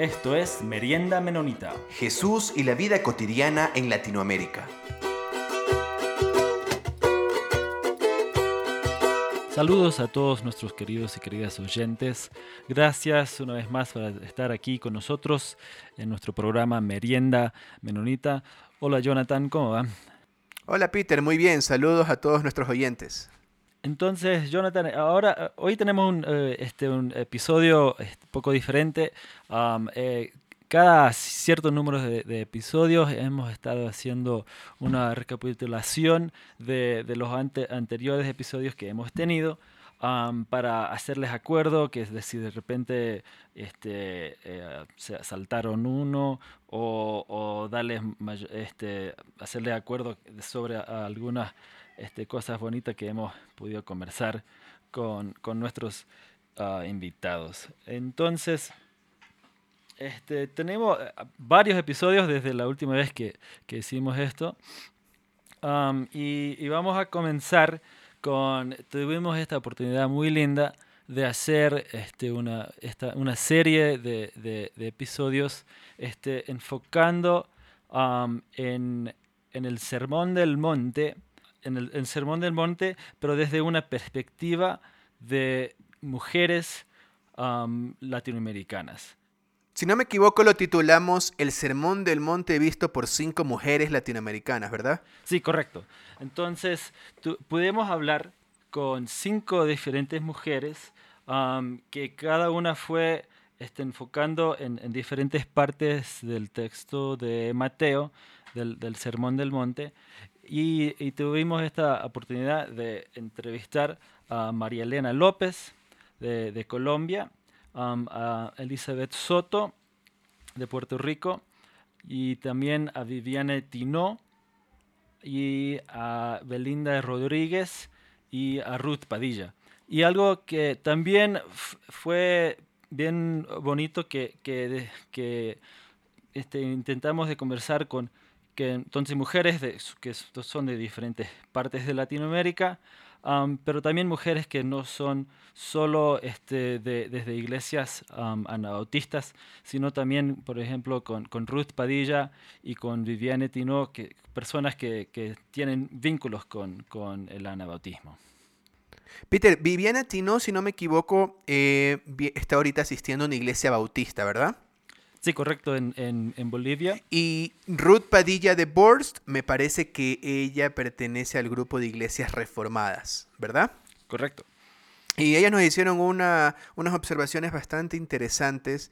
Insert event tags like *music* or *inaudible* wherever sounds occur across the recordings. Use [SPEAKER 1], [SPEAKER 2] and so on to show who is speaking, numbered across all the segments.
[SPEAKER 1] Esto es Merienda Menonita.
[SPEAKER 2] Jesús y la vida cotidiana en Latinoamérica.
[SPEAKER 1] Saludos a todos nuestros queridos y queridas oyentes. Gracias una vez más por estar aquí con nosotros en nuestro programa Merienda Menonita. Hola Jonathan, ¿cómo va?
[SPEAKER 2] Hola Peter, muy bien. Saludos a todos nuestros oyentes.
[SPEAKER 1] Entonces, Jonathan, ahora, eh, hoy tenemos un, eh, este, un episodio un este, poco diferente. Eh, cada cierto número de, episodios hemos estado haciendo una recapitulación de, de los anteriores episodios que hemos tenido para hacerles acuerdo, que decir, de repente este, se saltaron uno o, o darles, este, hacerles acuerdo sobre algunas este, cosas bonitas que hemos podido conversar con, nuestros ah, invitados. Entonces, este, tenemos eh, varios episodios desde la última vez que, hicimos esto. y, vamos a comenzar con, tuvimos esta oportunidad muy linda de hacer este, una, una serie de, episodios este, enfocando en, en, el Sermón del Monte en el, Sermón del Monte, pero desde una perspectiva de mujeres latinoamericanas.
[SPEAKER 2] Si no me equivoco, lo titulamos El Sermón del Monte visto por cinco mujeres latinoamericanas, ¿verdad?
[SPEAKER 1] Sí, correcto. Entonces, podemos hablar con cinco diferentes mujeres que cada una fue este, enfocando en, diferentes partes del texto de Mateo, del, del Sermón del Monte, y, tuvimos esta oportunidad de entrevistar a María Elena López de, Colombia, a Elizabeth Soto de Puerto Rico y también a Viviane Tino y a Belinda Rodríguez y a Ruth Padilla. Y algo que también fue bien bonito que, que, este, intentamos de conversar con que entonces mujeres de, que son de diferentes partes de Latinoamérica, pero también mujeres que no son solo este, de, desde iglesias anabautistas, sino también, por ejemplo, con, Ruth Padilla y con Viviane Tino, que, personas que, tienen vínculos con, el anabautismo.
[SPEAKER 2] Peter, Viviane Tino, si no me equivoco, eh, está ahorita asistiendo a una iglesia bautista, ¿verdad?
[SPEAKER 1] Sí, correcto, en, en, Bolivia.
[SPEAKER 2] Y Ruth Padilla de Borst, me parece que ella pertenece al grupo de iglesias reformadas, ¿verdad?
[SPEAKER 1] Correcto.
[SPEAKER 2] Y ellas nos hicieron una, unas observaciones bastante interesantes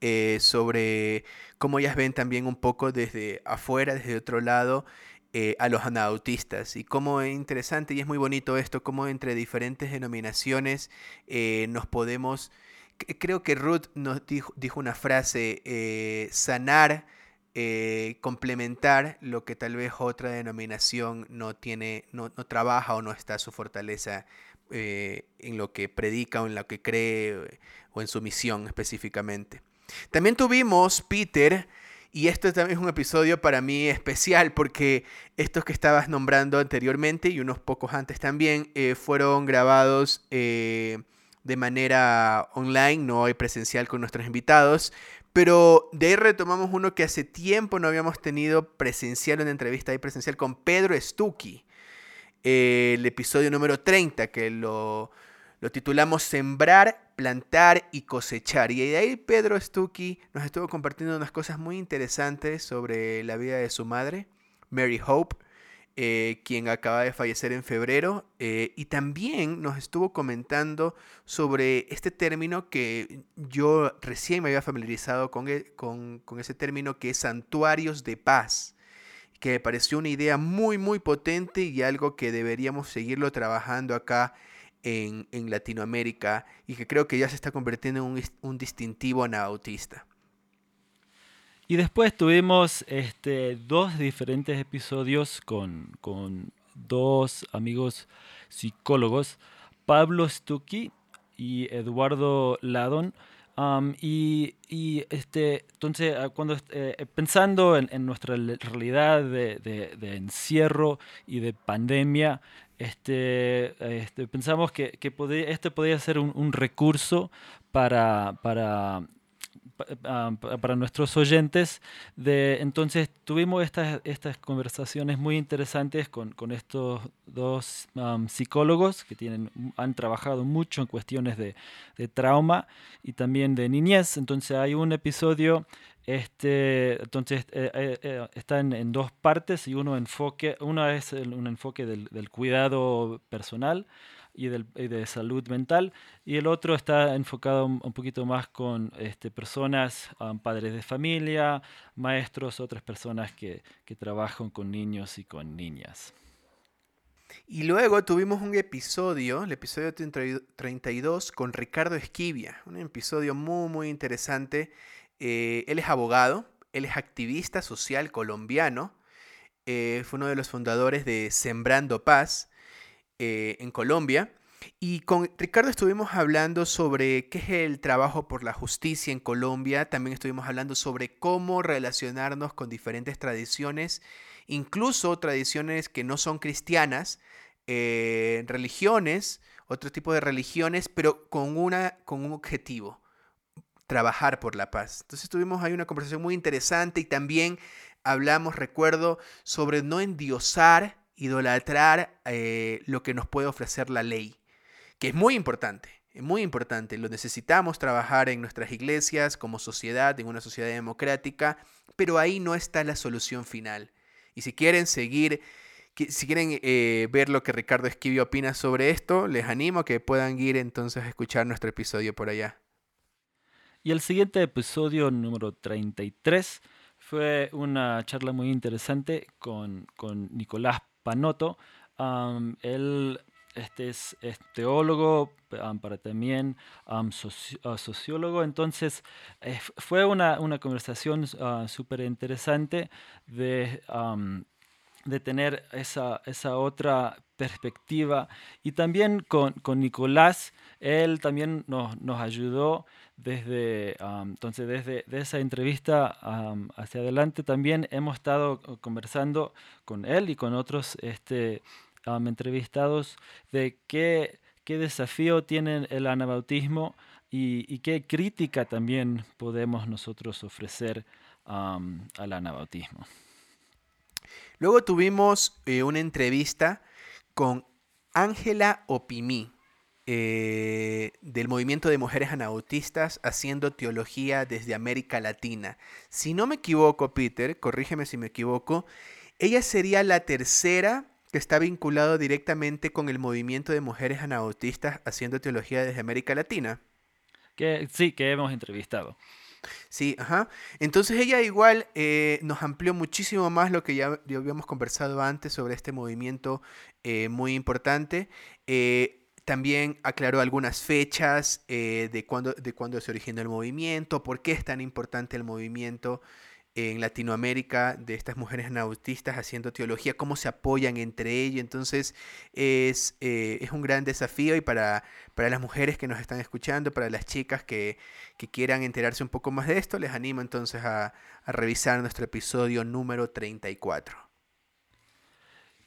[SPEAKER 2] eh, sobre cómo ellas ven también un poco desde afuera, desde otro lado, eh, a los anautistas. Y cómo es interesante y es muy bonito esto, cómo entre diferentes denominaciones eh, nos podemos creo que Ruth nos dijo, una frase, eh, sanar, eh, complementar lo que tal vez otra denominación no tiene, no, trabaja o no está su fortaleza eh, en lo que predica o en lo que cree o en su misión específicamente. También tuvimos Peter, y esto también es un episodio para mí especial porque estos que estabas nombrando anteriormente y unos pocos antes también fueron grabados de manera online, no hay presencial con nuestros invitados. Pero de ahí retomamos uno que hace tiempo no habíamos tenido presencial, una entrevista ahí presencial con Pedro Stucchi. el episodio número 30, que lo, lo, titulamos Sembrar, Plantar y Cosechar. Y de ahí Pedro Stucchi nos estuvo compartiendo unas cosas muy interesantes sobre la vida de su madre, Mary Hope. Eh, quien acaba de fallecer en febrero, eh, y también nos estuvo comentando sobre este término que yo recién me había familiarizado con, e, con, ese término que es santuarios de paz, que me pareció una idea muy, muy potente y algo que deberíamos seguirlo trabajando acá en, Latinoamérica y que creo que ya se está convirtiendo en un, un distintivo anabautista.
[SPEAKER 1] Y después tuvimos este, dos diferentes episodios con, dos amigos psicólogos, Pablo Stucchi y Eduardo Ladon. y, este, entonces, ah, cuando eh, pensando en, nuestra realidad de, encierro y de pandemia, este, este pensamos que, que este podría ser un, un recurso para, para para nuestros oyentes. Entonces tuvimos estas, conversaciones muy interesantes con, estos dos psicólogos que tienen, han trabajado mucho en cuestiones de, trauma y también de niñez. Entonces hay un episodio este, entonces eh, eh, eh, está en, dos partes y uno enfoque, uno es un enfoque del cuidado personal y, de salud mental, y el otro está enfocado un, poquito más con este, personas, um, padres de familia, maestros, otras personas que, que trabajan con niños y con niñas.
[SPEAKER 2] Y luego tuvimos un episodio, el episodio 32, con Ricardo Esquivia, un episodio muy, muy interesante. Eh, él es abogado, él es activista social colombiano, eh, fue uno de los fundadores de Sembrando Paz, eh, en Colombia. Y con Ricardo estuvimos hablando sobre qué es el trabajo por la justicia en Colombia. También estuvimos hablando sobre cómo relacionarnos con diferentes tradiciones, incluso tradiciones que no son cristianas, eh, religiones, otro tipo de religiones, pero con, una, con un objetivo, trabajar por la paz. Entonces tuvimos ahí una conversación muy interesante y también hablamos, recuerdo, sobre no endiosar idolatrar eh, lo que nos puede ofrecer la ley, que es muy importante, es muy importante. Lo necesitamos trabajar en nuestras iglesias, como sociedad, en una sociedad democrática, pero ahí no está la solución final. Y si quieren seguir, si quieren eh, ver lo que Ricardo Esquivio opina sobre esto, les animo a que puedan ir entonces a escuchar nuestro episodio por allá.
[SPEAKER 1] Y el siguiente episodio, número 33, fue una charla muy interesante con, con Nicolás Panoto. él este es, teólogo, para también ah, sociólogo. Entonces, eh, fue una, una conversación ah, súper interesante de, de tener esa, esa, otra perspectiva. Y también con, con Nicolás, él también nos, nos ayudó desde, entonces desde esa entrevista hacia adelante también hemos estado conversando con él y con otros este, entrevistados de qué, qué desafío tiene el anabautismo y, qué crítica también podemos nosotros ofrecer al anabautismo.
[SPEAKER 2] Luego tuvimos eh, una entrevista con Ángela Opimí. Eh, del movimiento de mujeres anautistas haciendo teología desde América Latina. Si no me equivoco, Peter, corrígeme si me equivoco, ella sería la tercera que está vinculado directamente con el movimiento de mujeres anautistas haciendo teología desde América Latina.
[SPEAKER 1] Que, sí, que hemos entrevistado.
[SPEAKER 2] Sí, ajá. Entonces ella igual eh, nos amplió muchísimo más lo que ya, habíamos conversado antes sobre este movimiento eh, muy importante. También aclaró algunas fechas eh, de, cuándo, de cuándo se originó el movimiento, por qué es tan importante el movimiento en Latinoamérica de estas mujeres nautistas haciendo teología, cómo se apoyan entre ellas. Entonces es, eh, es un gran desafío y para, para, las mujeres que nos están escuchando, para las chicas que, que quieran enterarse un poco más de esto, les animo entonces a, a revisar nuestro episodio número 34.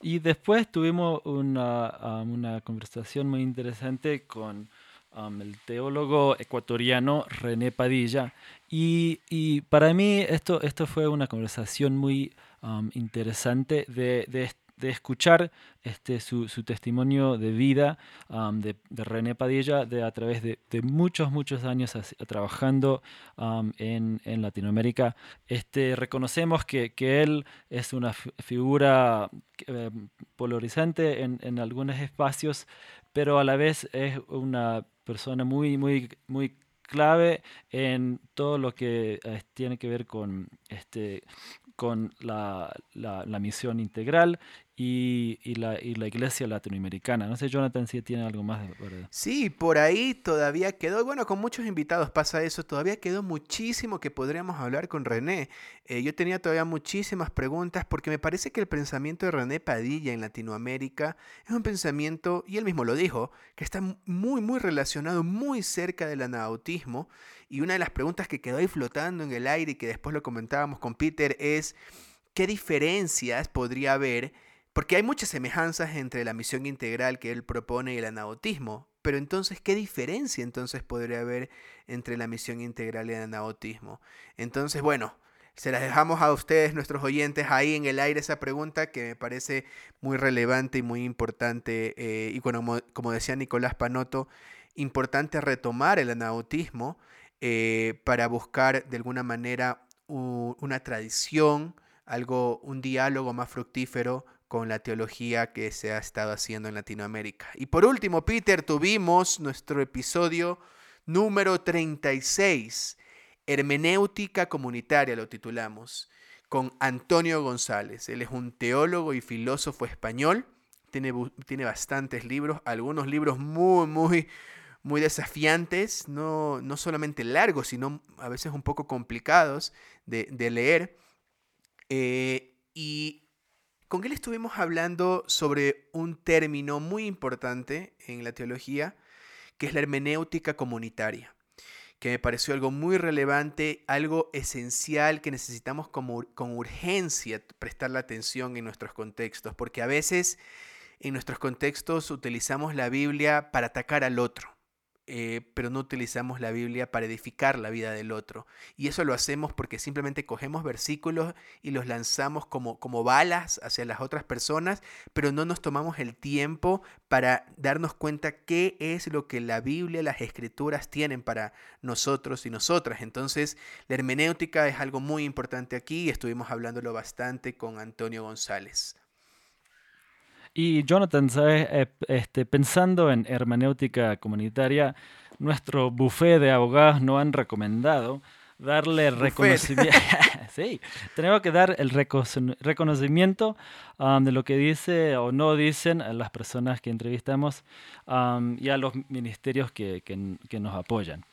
[SPEAKER 1] Y después tuvimos una, um, una conversación muy interesante con um, el teólogo ecuatoriano René Padilla. Y, y, para mí esto, esto fue una conversación muy um, interesante de, de, de escuchar este, su, su, testimonio de vida de, de, René Padilla de, a través de, de muchos, muchos años trabajando en, en, Latinoamérica. Este, reconocemos que, que él es una figura eh, polarizante en, en algunos espacios, pero a la vez es una persona muy, muy, muy clave en todo lo que eh, tiene que ver con, este, con la, la, la misión integral y, la, y, la, iglesia latinoamericana. No sé, Jonathan, si tiene algo más de verdad.
[SPEAKER 2] Sí, por ahí todavía quedó, bueno, con muchos invitados pasa eso, todavía quedó muchísimo que podríamos hablar con René. Eh, yo tenía todavía muchísimas preguntas porque me parece que el pensamiento de René Padilla en Latinoamérica es un pensamiento, y él mismo lo dijo, que está muy, muy relacionado, muy cerca del anautismo. Y una de las preguntas que quedó ahí flotando en el aire y que después lo comentábamos con Peter es, ¿qué diferencias podría haber? Porque hay muchas semejanzas entre la misión integral que él propone y el anautismo. pero entonces, ¿qué diferencia entonces podría haber entre la misión integral y el anabautismo? Entonces, bueno, se las dejamos a ustedes, nuestros oyentes, ahí en el aire esa pregunta que me parece muy relevante y muy importante. Eh, y bueno, como, decía Nicolás Panoto, importante retomar el anautismo eh, para buscar de alguna manera una tradición, algo, un diálogo más fructífero con la teología que se ha estado haciendo en Latinoamérica. Y por último, Peter, tuvimos nuestro episodio número 36 Hermenéutica Comunitaria lo titulamos, con Antonio González. Él es un teólogo y filósofo español, tiene, tiene bastantes libros, algunos libros muy, muy, muy desafiantes, no, no solamente largos, sino a veces un poco complicados de, leer. Eh, y con él estuvimos hablando sobre un término muy importante en la teología, que es la hermenéutica comunitaria que me pareció algo muy relevante, algo esencial que necesitamos con urgencia prestarle atención en nuestros contextos, porque a veces en nuestros contextos utilizamos la Biblia para atacar al otro. Eh, pero no utilizamos la Biblia para edificar la vida del otro. Y eso lo hacemos porque simplemente cogemos versículos y los lanzamos como, como balas hacia las otras personas, pero no nos tomamos el tiempo para darnos cuenta qué es lo que la Biblia, las escrituras tienen para nosotros y nosotras. Entonces, la hermenéutica es algo muy importante aquí y estuvimos hablándolo bastante con Antonio González.
[SPEAKER 1] Y Jonathan, ¿sabes? Eh, este, pensando en hermenéutica comunitaria, nuestro buffet de abogados no han recomendado darle reconocimiento. *laughs* sí, tenemos que dar el reconocimiento um, de lo que dice o no dicen a las personas que entrevistamos um, y a los ministerios que, que nos apoyan.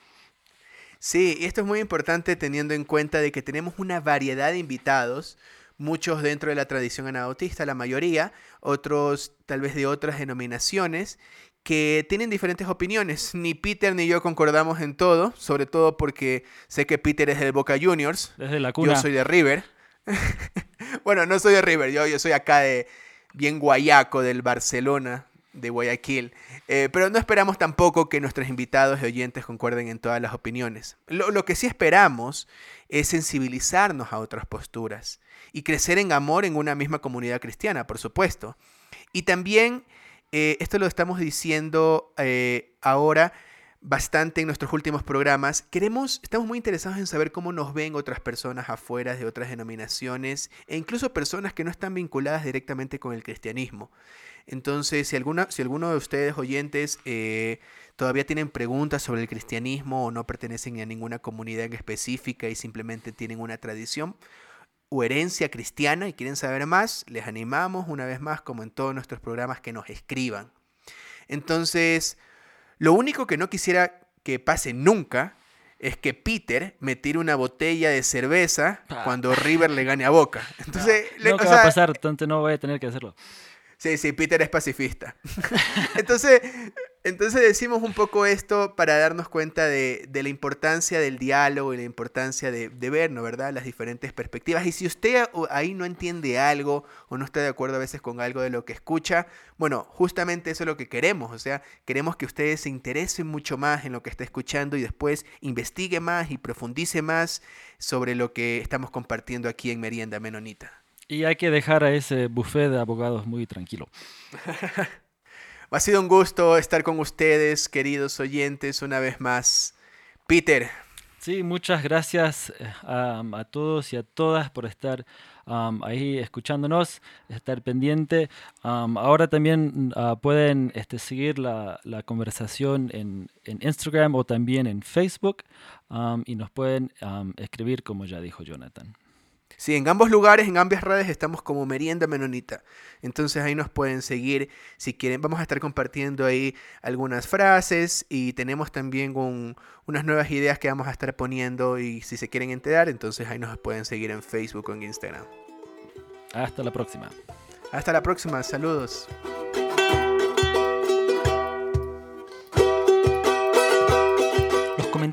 [SPEAKER 2] Sí, y esto es muy importante teniendo en cuenta de que tenemos una variedad de invitados muchos dentro de la tradición anabautista, la mayoría, otros tal vez de otras denominaciones, que tienen diferentes opiniones. Ni Peter ni yo concordamos en todo, sobre todo porque sé que Peter es del Boca Juniors.
[SPEAKER 1] Desde la cuna.
[SPEAKER 2] Yo soy de River. *laughs* bueno, no soy de River, yo, yo soy acá de bien guayaco del Barcelona, de Guayaquil. Eh, pero no esperamos tampoco que nuestros invitados y oyentes concuerden en todas las opiniones. Lo, lo, que sí esperamos es sensibilizarnos a otras posturas y crecer en amor en una misma comunidad cristiana, por supuesto. Y también, eh, esto lo estamos diciendo eh, ahora bastante en nuestros últimos programas, queremos, estamos muy interesados en saber cómo nos ven otras personas afuera de otras denominaciones e incluso personas que no están vinculadas directamente con el cristianismo. Entonces, si, alguna, si alguno de ustedes oyentes eh, todavía tienen preguntas sobre el cristianismo o no pertenecen a ninguna comunidad específica y simplemente tienen una tradición o herencia cristiana y quieren saber más, les animamos una vez más, como en todos nuestros programas, que nos escriban. Entonces, lo único que no quisiera que pase nunca es que Peter me tire una botella de cerveza ah. cuando River le gane a Boca. *laughs* Entonces,
[SPEAKER 1] no, va a pasar, entonces no voy a tener que hacerlo.
[SPEAKER 2] Sí, sí, Peter es pacifista. *laughs* entonces, entonces decimos un poco esto para darnos cuenta de, la importancia del diálogo y la importancia de, de. ¿verdad? Las diferentes perspectivas. Y si usted ahí no entiende algo o no está de acuerdo a veces con algo de lo que escucha, bueno, justamente eso es lo que queremos. O sea, queremos que ustedes se interesen mucho más en lo que está escuchando y después investigue más y profundice más sobre lo que estamos compartiendo aquí en Merienda Menonita.
[SPEAKER 1] Y hay que dejar a ese buffet de abogados muy tranquilo. *laughs*
[SPEAKER 2] ha sido un gusto estar con ustedes, queridos oyentes, una vez más. Peter.
[SPEAKER 1] Sí, muchas gracias eh, a, todos y a todas por estar ahí escuchándonos, estar pendiente. ahora también ah, pueden este, seguir la, conversación en, en, Instagram o también en Facebook y nos pueden escribir como ya dijo Jonathan.
[SPEAKER 2] Sí, en ambos lugares, en ambas redes estamos como Merienda Menonita. Entonces ahí nos pueden seguir si quieren. Vamos a estar compartiendo ahí algunas frases y tenemos también unas nuevas ideas que vamos a estar poniendo y si se quieren enterar, entonces ahí nos pueden seguir en Facebook o en Instagram.
[SPEAKER 1] Hasta la próxima.
[SPEAKER 2] Hasta la próxima. Saludos.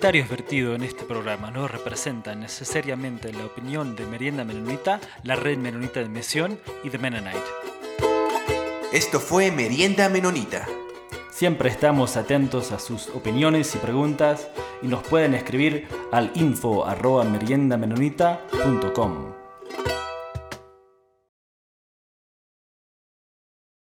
[SPEAKER 1] Comentarios vertidos en este programa no representan necesariamente la opinión de Merienda Menonita, la Red Menonita de Misión y de Mennonite.
[SPEAKER 2] Esto fue Merienda Menonita.
[SPEAKER 1] Siempre estamos atentos a sus opiniones y preguntas y nos pueden escribir al info arroba meriendamenonita.com.